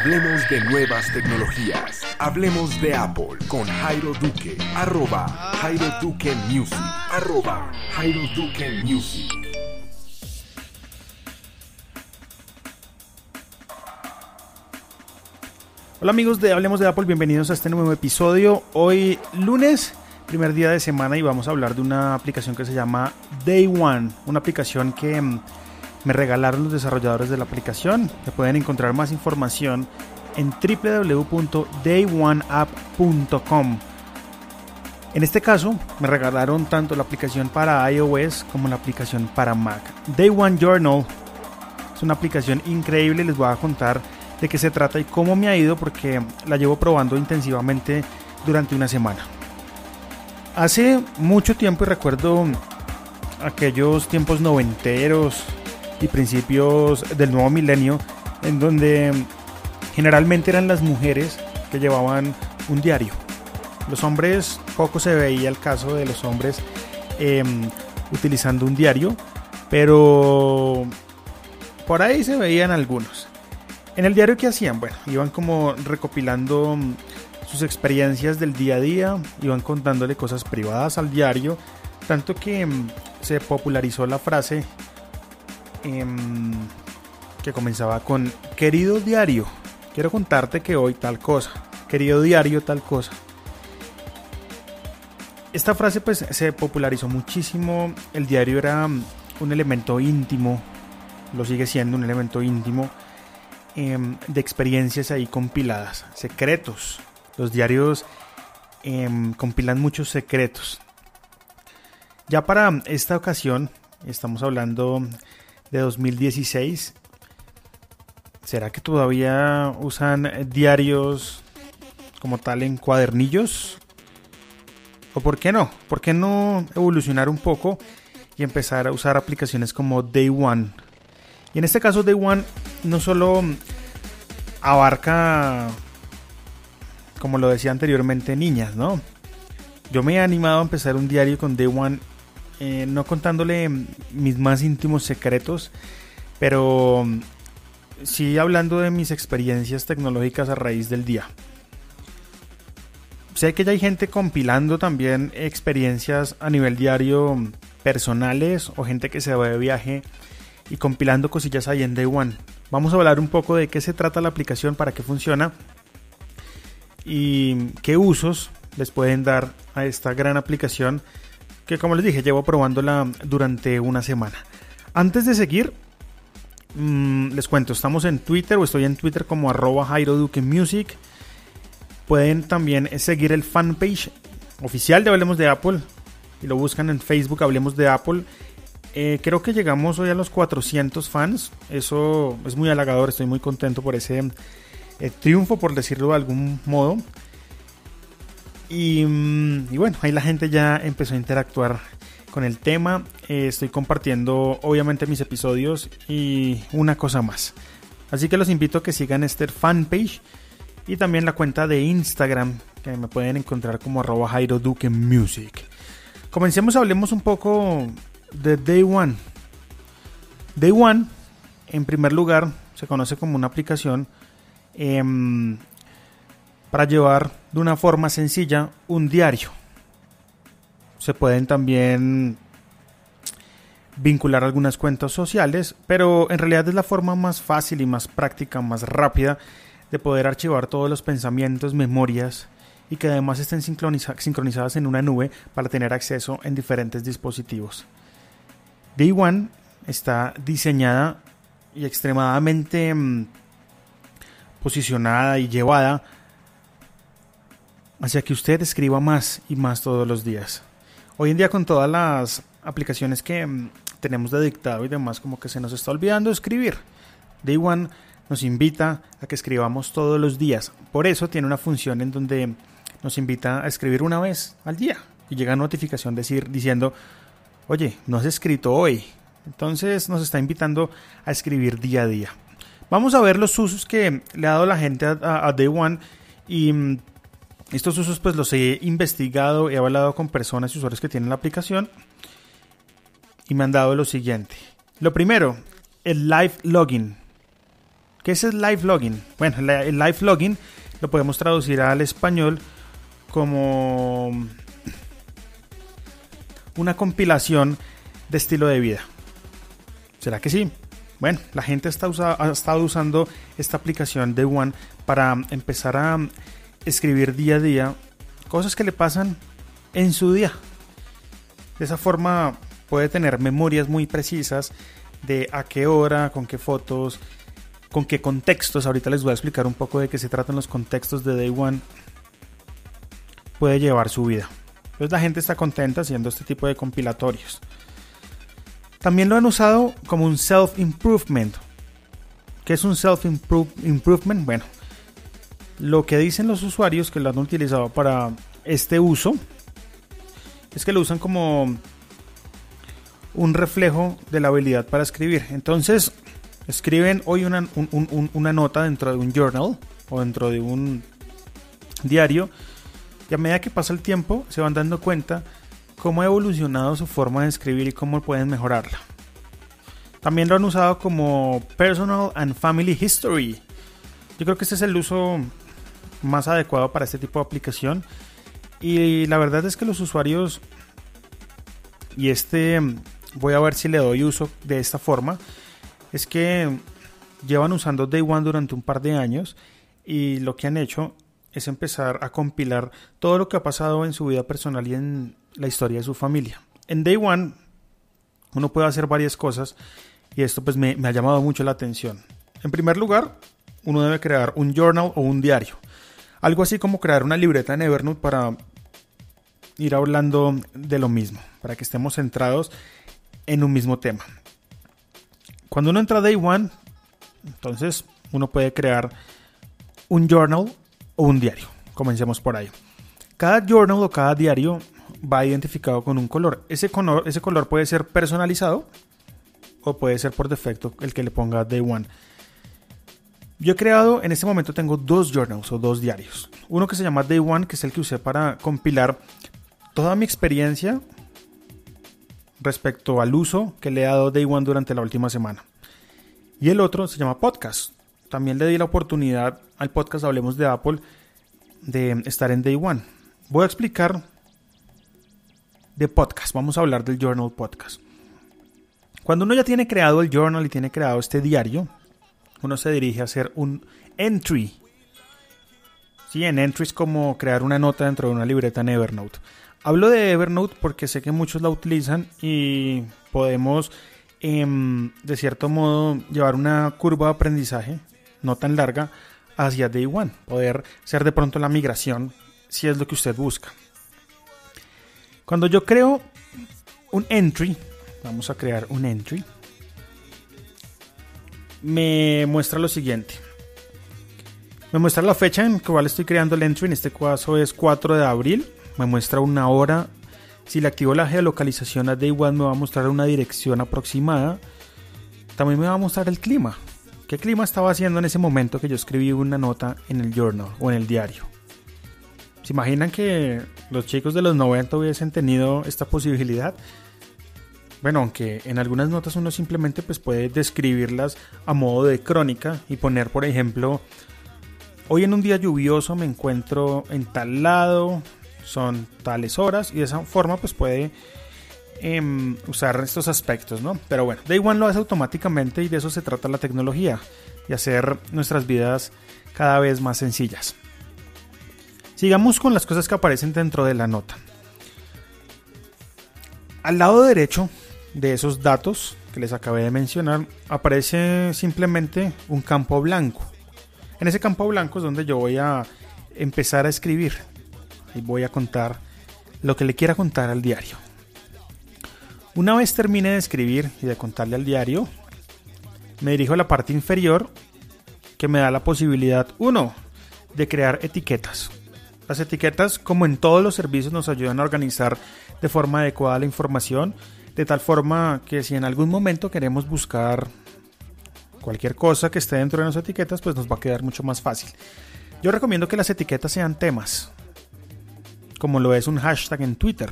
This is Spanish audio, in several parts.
Hablemos de nuevas tecnologías. Hablemos de Apple con Jairo Duque. Arroba Jairo Duque Music. Arroba Jairo Duque Music. Hola amigos de Hablemos de Apple, bienvenidos a este nuevo episodio. Hoy lunes, primer día de semana y vamos a hablar de una aplicación que se llama Day One, una aplicación que mm, me regalaron los desarrolladores de la aplicación. Que pueden encontrar más información en www.dayoneapp.com. En este caso, me regalaron tanto la aplicación para iOS como la aplicación para Mac. Day One Journal es una aplicación increíble, les voy a contar de qué se trata y cómo me ha ido porque la llevo probando intensivamente durante una semana. Hace mucho tiempo y recuerdo aquellos tiempos noventeros y principios del nuevo milenio en donde generalmente eran las mujeres que llevaban un diario. Los hombres, poco se veía el caso de los hombres em, utilizando un diario, pero por ahí se veían algunos. En el diario que hacían, bueno, iban como recopilando mm, sus experiencias del día a día, iban contándole cosas privadas al diario, tanto que mm, se popularizó la frase em, que comenzaba con querido diario, quiero contarte que hoy tal cosa, querido diario tal cosa. Esta frase pues se popularizó muchísimo, el diario era mm, un elemento íntimo, lo sigue siendo un elemento íntimo Em, de experiencias ahí compiladas, secretos. Los diarios em, compilan muchos secretos. Ya para esta ocasión, estamos hablando de 2016. ¿Será que todavía usan diarios como tal en cuadernillos? ¿O por qué no? ¿Por qué no evolucionar un poco y empezar a usar aplicaciones como Day One? Y en este caso Day One no solo abarca, como lo decía anteriormente, niñas, ¿no? Yo me he animado a empezar un diario con Day One, eh, no contándole mis más íntimos secretos, pero sí hablando de mis experiencias tecnológicas a raíz del día. Sé que ya hay gente compilando también experiencias a nivel diario personales o gente que se va de viaje y compilando cosillas ahí en Day One. Vamos a hablar un poco de qué se trata la aplicación, para qué funciona y qué usos les pueden dar a esta gran aplicación que como les dije llevo probándola durante una semana. Antes de seguir, mmm, les cuento, estamos en Twitter o estoy en Twitter como arroba Jairo Duque Music. Pueden también seguir el fanpage oficial de Hablemos de Apple y lo buscan en Facebook Hablemos de Apple eh, creo que llegamos hoy a los 400 fans. Eso es muy halagador. Estoy muy contento por ese eh, triunfo, por decirlo de algún modo. Y, mm, y, bueno, ahí la gente ya empezó a interactuar con el tema. Eh, estoy compartiendo obviamente mis episodios y una cosa más. Así que los invito a que sigan este fanpage y también la cuenta de Instagram que me pueden encontrar como arroba Jairo Music. Comencemos, hablemos un poco de Day One. Day One, en primer lugar, se conoce como una aplicación em, para llevar de una forma sencilla un diario. Se pueden también vincular algunas cuentas sociales, pero en realidad es la forma más fácil y más práctica, más rápida de poder archivar todos los pensamientos, memorias y que además estén sincronizadas en una nube para tener acceso en diferentes dispositivos. Day One está diseñada y extremadamente mm, posicionada y llevada hacia que usted escriba más y más todos los días. Hoy en día con todas las aplicaciones que mm, tenemos de dictado y demás, como que se nos está olvidando escribir. Day One nos invita a que escribamos todos los días. Por eso tiene una función en donde nos invita a escribir una vez al día y llega notificación decir, diciendo oye, no has escrito hoy. Entonces nos está invitando a escribir día a día. Vamos a ver los usos que le ha dado la gente a, Day One y mm, estos usos pues los he investigado, he hablado con personas y usuarios que tienen la aplicación y me han dado lo siguiente. Lo primero, el live login. ¿Qué es el live logging? Bueno, el live logging lo podemos traducir al español como una compilación de estilo de vida. ¿Será que sí? Bueno, la gente está ha estado usando esta aplicación de One para empezar a escribir día a día cosas que le pasan en su día. De esa forma puede tener memorias muy precisas de a qué hora, con qué fotos, con qué contextos. Ahorita les voy a explicar un poco de qué se tratan los contextos de Day One. Puede llevar su vida. Entonces la gente está contenta haciendo este tipo de compilatorios. También lo han usado como un self-improvement. ¿Qué es un self-improvement? Bueno, lo que dicen los usuarios que lo han utilizado para este uso es que lo usan como un reflejo de la habilidad para escribir. Entonces, escriben hoy una, nota dentro de un journal o dentro de un diario y a medida que pasa el tiempo se van dando cuenta cómo ha evolucionado su forma de escribir y cómo pueden mejorarla. También lo han usado como Personal and Family History. Yo creo que este es el uso más adecuado para este tipo de aplicación. Y la verdad es que los usuarios, y este voy a ver si le doy uso de esta forma, es que llevan usando Day One durante un par de años y lo que han hecho es empezar a compilar todo lo que ha pasado en su vida personal y en la historia de su familia. En Day One uno puede hacer varias cosas y esto pues me, me ha llamado mucho la atención. En primer lugar, uno debe crear un journal o un diario. Algo así como crear una libreta en Evernote para ir hablando de lo mismo, para que estemos centrados en un mismo tema. Cuando uno entra Day One, entonces uno puede crear un journal o un diario. Comencemos por ahí. Cada journal o cada diario va identificado con un color. Ese color, ese color puede ser personalizado o puede ser por defecto el que le ponga Day One. Yo he creado, en este momento tengo dos journals o dos diarios. Uno que se llama Day One, que es el que usé para compilar toda mi experiencia respecto al uso que le he dado Day One durante la última semana. Y el otro se llama Podcast. También le di la oportunidad al podcast Hablemos de Apple de estar en Day One. Voy a explicar de podcast. Vamos a hablar del Journal Podcast. Cuando uno ya tiene creado el journal y tiene creado este diario, uno se dirige a hacer un entry. Sí, en entry es como crear una nota dentro de una libreta en Evernote. Hablo de Evernote porque sé que muchos la utilizan y podemos, em, de cierto modo, llevar una curva de aprendizaje no tan larga hacia Day One. Poder ser de pronto la migración si es lo que usted busca. Cuando yo creo un entry, vamos a crear un entry me muestra lo siguiente. Me muestra la fecha en que estoy creando el entry, en este caso es 4 de abril. Me muestra una hora. Si le activo la geolocalización a Day One me va a mostrar una dirección aproximada. También me va a mostrar el clima. ¿Qué clima estaba haciendo en ese momento que yo escribí una nota en el journal o en el diario? ¿Se imaginan que los chicos de los 90 hubiesen tenido esta posibilidad? Bueno, aunque en algunas notas uno simplemente pues puede describirlas a modo de crónica y poner, por ejemplo, hoy en un día lluvioso me encuentro en tal lado, son tales horas y de esa forma pues puede em, usar estos aspectos, ¿no? Pero bueno, Day One lo hace automáticamente y de eso se trata la tecnología y hacer nuestras vidas cada vez más sencillas. Sigamos con las cosas que aparecen dentro de la nota. Al lado derecho de esos datos que les acabé de mencionar, aparece simplemente un campo blanco. En ese campo blanco es donde yo voy a empezar a escribir. Y voy a contar lo que le quiera contar al diario. Una vez termine de escribir y de contarle al diario, me dirijo a la parte inferior que me da la posibilidad, uno, de crear etiquetas. Las etiquetas, como en todos los servicios, nos ayudan a organizar de forma adecuada la información de tal forma que si en algún momento queremos buscar cualquier cosa que esté dentro de las etiquetas, pues nos va a quedar mucho más fácil. Yo recomiendo que las etiquetas sean temas, como lo es un hashtag en Twitter.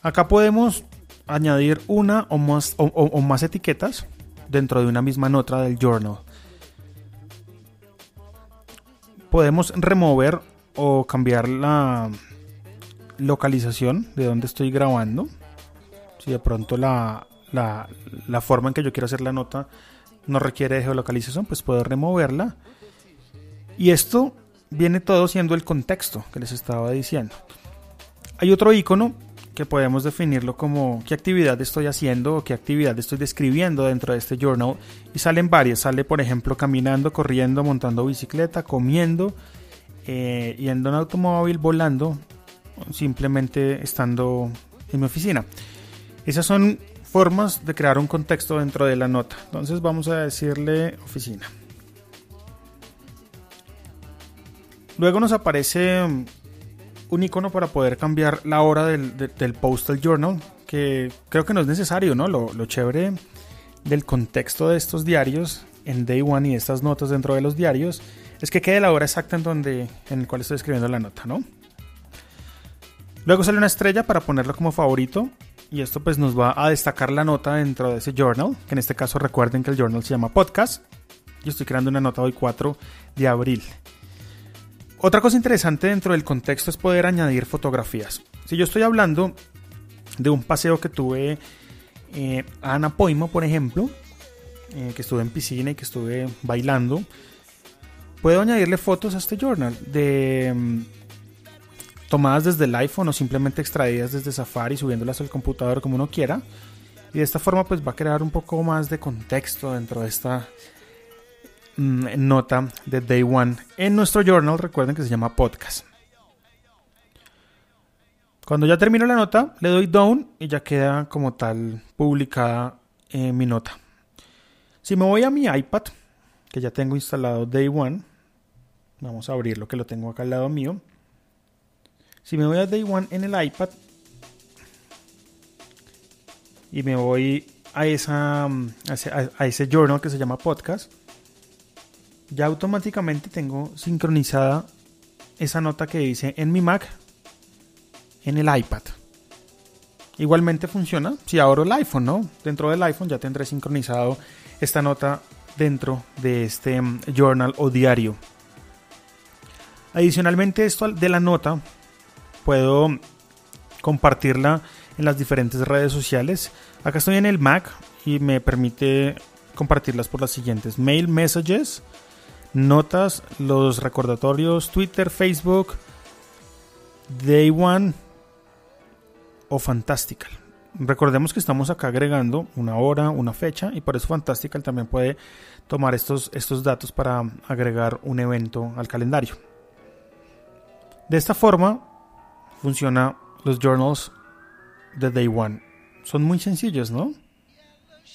Acá podemos añadir una o más, o, más etiquetas dentro de una misma nota del journal. Podemos remover o cambiar la localización de donde estoy grabando. Si de pronto la, la, forma en que yo quiero hacer la nota no requiere de geolocalización, pues puedo removerla. Y esto viene todo siendo el contexto que les estaba diciendo. Hay otro icono que podemos definirlo como qué actividad estoy haciendo o qué actividad estoy describiendo dentro de este journal. Y salen varias. Sale, por ejemplo, caminando, corriendo, montando bicicleta, comiendo, eh, yendo en automóvil, volando, simplemente estando en mi oficina. Esas son formas de crear un contexto dentro de la nota. Entonces vamos a decirle oficina. Luego nos aparece un icono para poder cambiar la hora del, postal journal, que creo que no es necesario, ¿no? Lo, chévere del contexto de estos diarios en Day One y estas notas dentro de los diarios es que quede la hora exacta en donde en el cual estoy escribiendo la nota, ¿no? Luego sale una estrella para ponerlo como favorito y esto pues nos va a destacar la nota dentro de ese journal, que en este caso recuerden que el journal se llama podcast. Yo estoy creando una nota hoy 4 de abril. Otra cosa interesante dentro del contexto es poder añadir fotografías. Si yo estoy hablando de un paseo que tuve eh, a Anapoimo, por ejemplo, eh, que estuve en piscina y que estuve bailando, puedo añadirle fotos a este journal de mm, tomadas desde el iPhone o simplemente extraídas desde Safari, subiéndolas al computador como uno quiera. Y de esta forma pues va a crear un poco más de contexto dentro de esta mm, nota de Day One en nuestro journal. Recuerden que se llama podcast. Cuando ya termino la nota, le doy down y ya queda como tal publicada eh, mi nota. Si me voy a mi iPad, que ya tengo instalado Day One, vamos a abrirlo que lo tengo acá al lado mío. Si me voy a Day One en el iPad y me voy a, esa, a, ese, journal que se llama podcast, ya automáticamente tengo sincronizada esa nota que dice en mi Mac en el iPad. Igualmente funciona si abro el iPhone, ¿no? Dentro del iPhone ya tendré sincronizado esta nota dentro de este mm, journal o diario. Adicionalmente esto de la nota puedo compartirla en las diferentes redes sociales. Acá estoy en el Mac y me permite compartirlas por las siguientes: mail messages, notas, los recordatorios, Twitter, Facebook, Day One o Fantastical. Recordemos que estamos acá agregando una hora, una fecha y por eso Fantastical también puede tomar estos, estos datos para agregar un evento al calendario. De esta forma funciona los journals de Day One. Son muy sencillos, ¿no?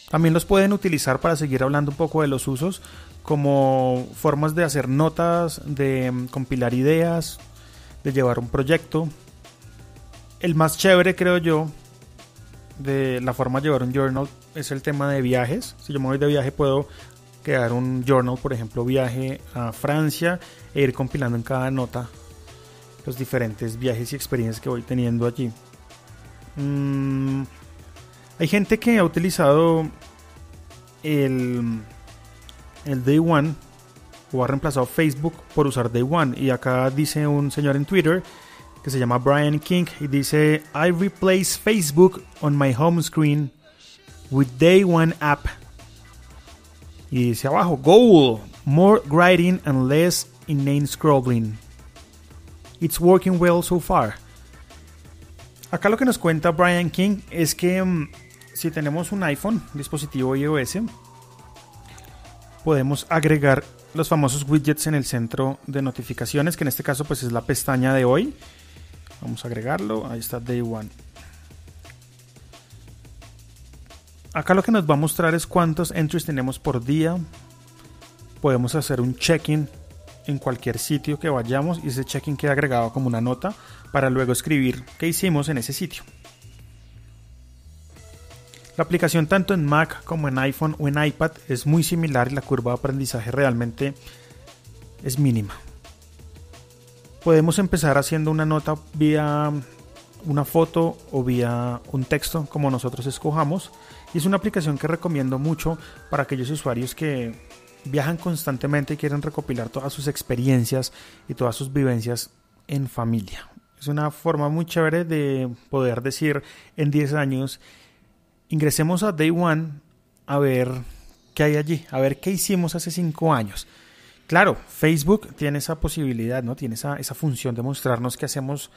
También los pueden utilizar para seguir hablando un poco de los usos como formas de hacer notas, de mm, compilar ideas, de llevar un proyecto. El más chévere, creo yo, de la forma de llevar un journal es el tema de viajes. Si yo me voy de viaje puedo crear un journal, por ejemplo, viaje a Francia e ir compilando en cada nota los diferentes viajes y experiencias que voy teniendo allí. Mm, hay gente que ha utilizado el, el Day One o ha reemplazado Facebook por usar Day One. Y acá dice un señor en Twitter que se llama Brian King y dice: I replace Facebook on my home screen with Day One app. Y dice abajo: Goal, more writing and less inane scrolling. It's working well so far. Acá lo que nos cuenta Brian King es que mm, si tenemos un iPhone, dispositivo iOS, podemos agregar los famosos widgets en el centro de notificaciones, que en este caso pues es la pestaña de hoy. Vamos a agregarlo, ahí está Day One. Acá lo que nos va a mostrar es cuántos entries tenemos por día. Podemos hacer un check-in en cualquier sitio que vayamos y ese check-in queda agregado como una nota para luego escribir qué hicimos en ese sitio. La aplicación tanto en Mac como en iPhone o en iPad es muy similar y la curva de aprendizaje realmente es mínima. Podemos empezar haciendo una nota vía una foto o vía un texto como nosotros escojamos Y es una aplicación que recomiendo mucho para aquellos usuarios que viajan constantemente y quieren recopilar todas sus experiencias y todas sus vivencias en familia. Es una forma muy chévere de poder decir en 10 años, ingresemos a Day One a ver qué hay allí, a ver qué hicimos hace 5 años. Claro, Facebook tiene esa posibilidad, ¿no? Tiene esa, esa función de mostrarnos qué hacemos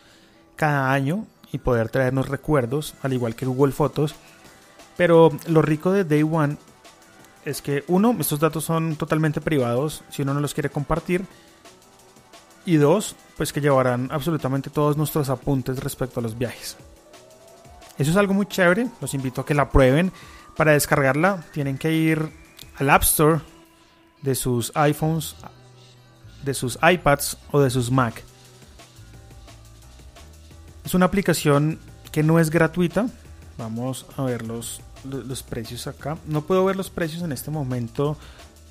cada año y poder traernos recuerdos, al igual que Google Fotos. Pero lo rico de Day One es que, uno, estos datos son totalmente privados si uno no los quiere compartir. Y dos, pues que llevarán absolutamente todos nuestros apuntes respecto a los viajes. Eso es algo muy chévere, los invito a que la prueben. Para descargarla tienen que ir al App Store de sus iPhones, de sus iPads o de sus Mac. Es una aplicación que no es gratuita. Vamos a ver los, los precios acá. No puedo ver los precios en este momento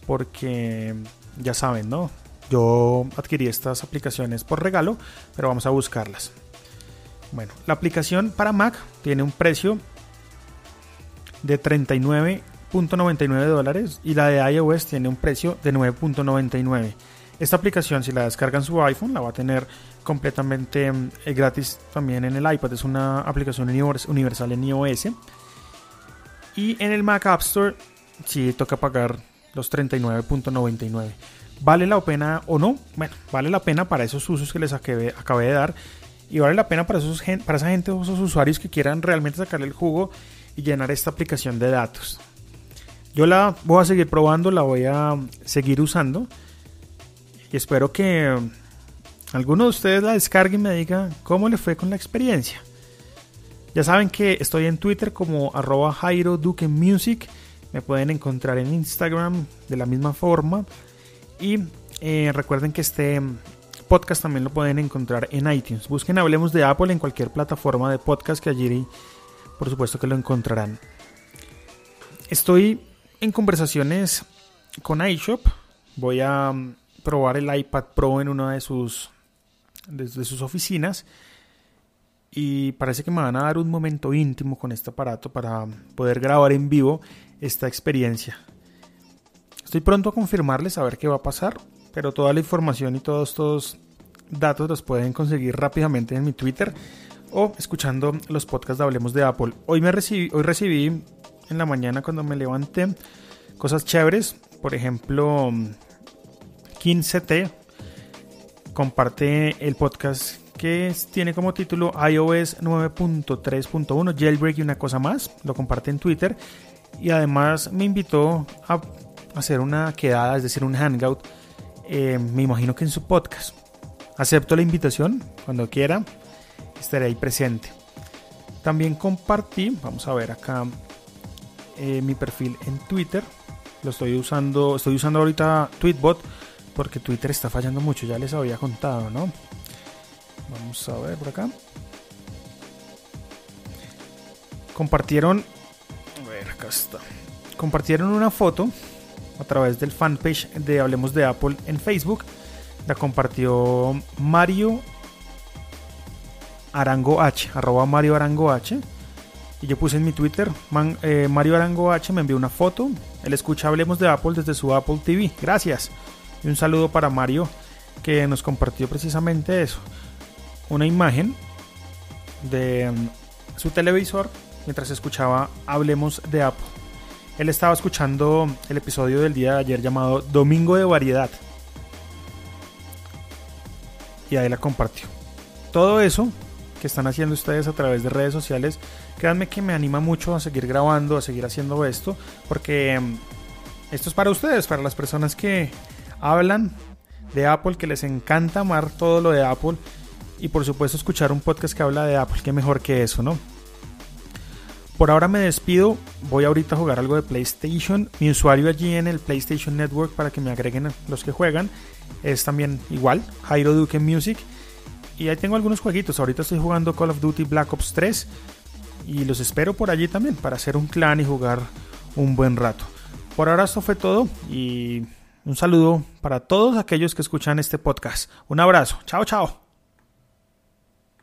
porque ya saben, ¿no? Yo adquirí estas aplicaciones por regalo, pero vamos a buscarlas. Bueno, la aplicación para Mac tiene un precio de 39.99 dólares y la de iOS tiene un precio de 9.99. Esta aplicación, si la descargan su iPhone, la va a tener completamente eh, gratis también en el iPad. Es una aplicación universal en iOS. Y en el Mac App Store, sí toca pagar los 39.99. ¿Vale la pena o no? Bueno, vale la pena para esos usos que les acabé, de dar. Y vale la pena para, esos, para esa gente, esos usuarios que quieran realmente sacarle el jugo y llenar esta aplicación de datos. Yo la voy a seguir probando, la voy a seguir usando. Y espero que alguno de ustedes la descargue y me diga cómo le fue con la experiencia. Ya saben que estoy en Twitter como arroba Jairo Duque Music. Me pueden encontrar en Instagram de la misma forma. Y eh, recuerden que este podcast también lo pueden encontrar en iTunes. Busquen Hablemos de Apple en cualquier plataforma de podcast que allí por supuesto que lo encontrarán. Estoy en conversaciones con iShop. Voy a mm, probar el iPad Pro en una de sus, de sus oficinas. Y parece que me van a dar un momento íntimo con este aparato para poder grabar en vivo esta experiencia. Estoy pronto a confirmarles a ver qué va a pasar, pero toda la información y todos estos datos los pueden conseguir rápidamente en mi Twitter o escuchando los podcasts de Hablemos de Apple. Hoy, me recibí, hoy recibí en la mañana cuando me levanté cosas chéveres, por ejemplo, 15T comparte el podcast que tiene como título iOS 9.3.1 Jailbreak y una cosa más, lo comparte en Twitter y además me invitó a hacer una quedada, es decir, un hangout, eh, me imagino que en su podcast. Acepto la invitación, cuando quiera, estaré ahí presente. También compartí, vamos a ver acá eh, mi perfil en Twitter. Lo estoy usando, estoy usando ahorita Tweetbot porque Twitter está fallando mucho, ya les había contado, ¿no? Vamos a ver por acá. Compartieron, a ver, acá está. Compartieron una foto a través del fanpage de Hablemos de Apple en Facebook. La compartió Mario Arango H, arroba Mario Arango H. Y yo puse en mi Twitter, eh, Mario Arango H me envió una foto. Él escucha Hablemos de Apple desde su Apple TV. Gracias. Y un saludo para Mario que nos compartió precisamente eso. Una imagen de mm, su televisor mientras escuchaba Hablemos de Apple. Él estaba escuchando el episodio del día de ayer llamado Domingo de Variedad. Y ahí la compartió. Todo eso que están haciendo ustedes a través de redes sociales, créanme que me anima mucho a seguir grabando, a seguir haciendo esto, porque mm, esto es para ustedes, para las personas que hablan de Apple, que les encanta amar todo lo de Apple y por supuesto escuchar un podcast que habla de Apple, qué mejor que eso, ¿no? Por ahora me despido. Voy ahorita a jugar algo de PlayStation. Mi usuario allí en el PlayStation Network para que me agreguen los que juegan es también igual, Jairo Duque Music. Y ahí tengo algunos jueguitos. Ahorita estoy jugando Call of Duty Black Ops 3. Y los espero por allí también para hacer un clan y jugar un buen rato. Por ahora esto fue todo y un saludo para todos aquellos que escuchan este podcast. Un abrazo. Chao, chao.